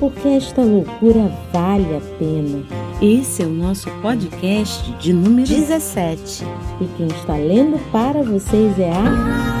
porque esta loucura vale a pena. Esse é o nosso podcast de número 17. E quem está lendo para vocês é a.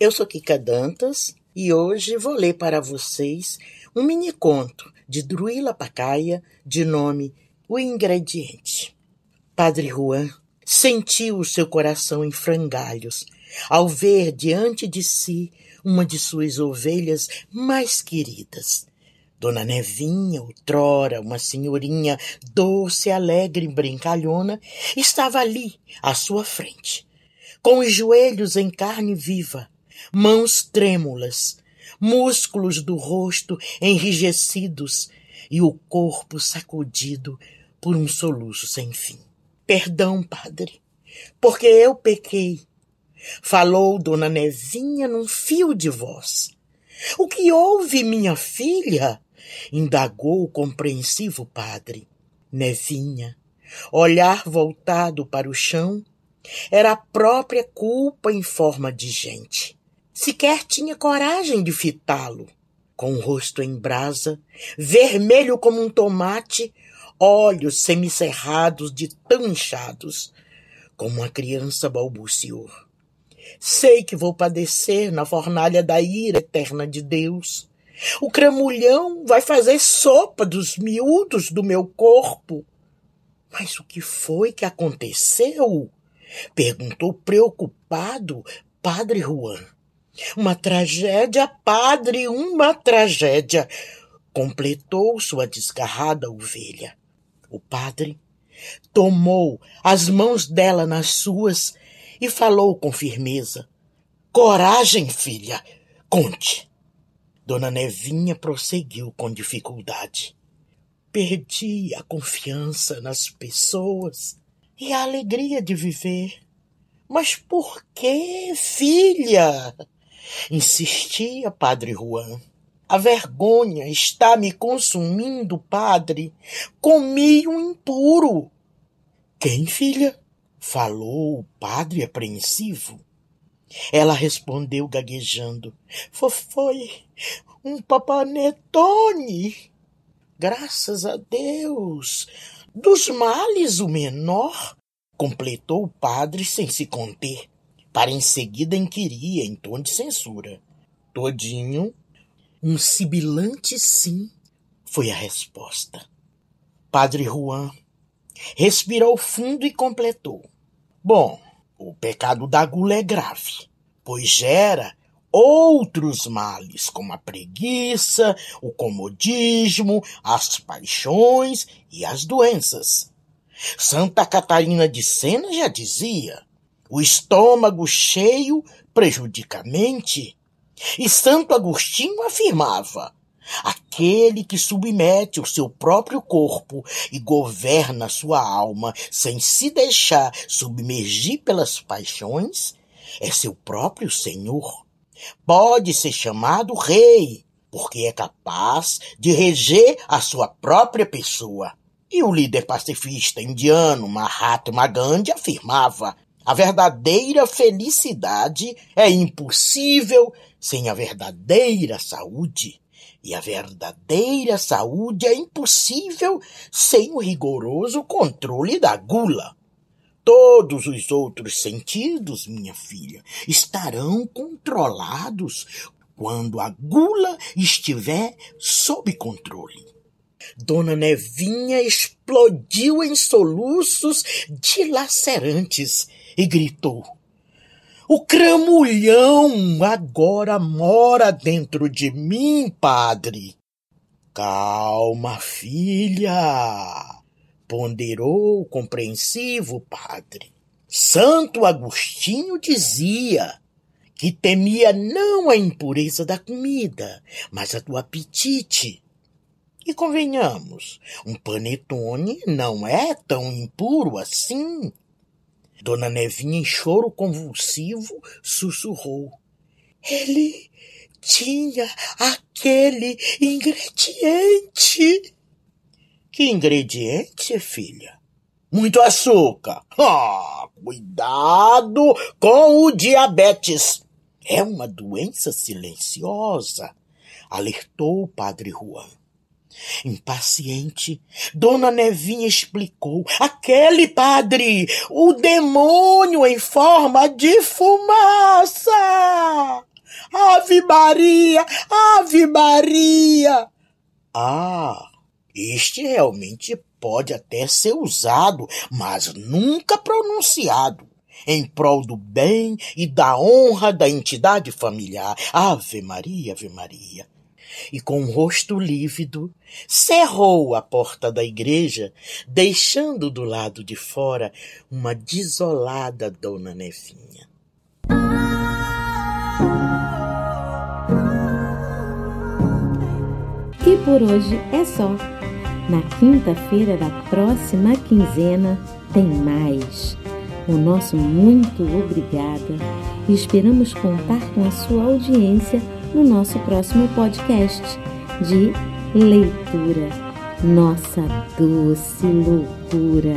Eu sou Kika Dantas e hoje vou ler para vocês um mini conto de Druila Pacaia de nome O Ingrediente. Padre Juan sentiu o seu coração em frangalhos ao ver diante de si uma de suas ovelhas mais queridas. Dona Nevinha, outrora uma senhorinha doce, alegre e brincalhona, estava ali, à sua frente, com os joelhos em carne viva, mãos trêmulas, músculos do rosto enrijecidos e o corpo sacudido por um soluço sem fim. Perdão, padre, porque eu pequei. Falou Dona Nevinha num fio de voz. O que houve, minha filha? indagou o compreensivo padre. Nevinha, olhar voltado para o chão, era a própria culpa em forma de gente. Sequer tinha coragem de fitá-lo. Com o rosto em brasa, vermelho como um tomate, olhos semicerrados de tão inchados, como uma criança balbuciou. Sei que vou padecer na fornalha da ira eterna de Deus. O cramulhão vai fazer sopa dos miúdos do meu corpo. Mas o que foi que aconteceu? Perguntou preocupado Padre Juan. Uma tragédia, padre, uma tragédia, completou sua desgarrada ovelha. O padre tomou as mãos dela nas suas e falou com firmeza: Coragem, filha, conte. Dona Nevinha prosseguiu com dificuldade. Perdi a confiança nas pessoas e a alegria de viver. Mas por que, filha? Insistia Padre Juan. A vergonha está me consumindo, padre. Comi um impuro. Quem, filha? Falou o padre apreensivo. Ela respondeu gaguejando. Foi um papanetone. Graças a Deus. Dos males o menor, completou o padre sem se conter, para em seguida inquirir em tom de censura. Todinho um sibilante sim foi a resposta. Padre Juan respirou fundo e completou. Bom, o pecado da gula é grave, pois gera outros males, como a preguiça, o comodismo, as paixões e as doenças. Santa Catarina de Sena já dizia: o estômago cheio prejudica a mente e Santo Agostinho afirmava: aquele que submete o seu próprio corpo e governa sua alma sem se deixar submergir pelas paixões é seu próprio senhor. Pode ser chamado rei, porque é capaz de reger a sua própria pessoa. E o líder pacifista indiano Mahatma Gandhi afirmava: a verdadeira felicidade é impossível sem a verdadeira saúde. E a verdadeira saúde é impossível sem o rigoroso controle da gula. Todos os outros sentidos, minha filha, estarão controlados quando a gula estiver sob controle. Dona Nevinha explodiu em soluços dilacerantes e gritou: o cramulhão agora mora dentro de mim, padre. Calma, filha, ponderou o compreensivo padre. Santo Agostinho dizia que temia não a impureza da comida, mas a do apetite. E convenhamos, um panetone não é tão impuro assim. Dona Nevinha, em choro convulsivo, sussurrou. Ele tinha aquele ingrediente. Que ingrediente, filha? Muito açúcar. Ah, cuidado com o diabetes. É uma doença silenciosa, alertou o padre Juan. Impaciente, Dona Nevinha explicou. Aquele padre, o demônio em forma de fumaça! Ave Maria! Ave Maria! Ah, este realmente pode até ser usado, mas nunca pronunciado em prol do bem e da honra da entidade familiar. Ave Maria, Ave Maria. E com o rosto lívido, cerrou a porta da igreja, deixando do lado de fora uma desolada Dona Nevinha. E por hoje é só. Na quinta-feira da próxima quinzena tem mais. O nosso muito obrigada e esperamos contar com a sua audiência no nosso próximo podcast de leitura. Nossa doce loucura.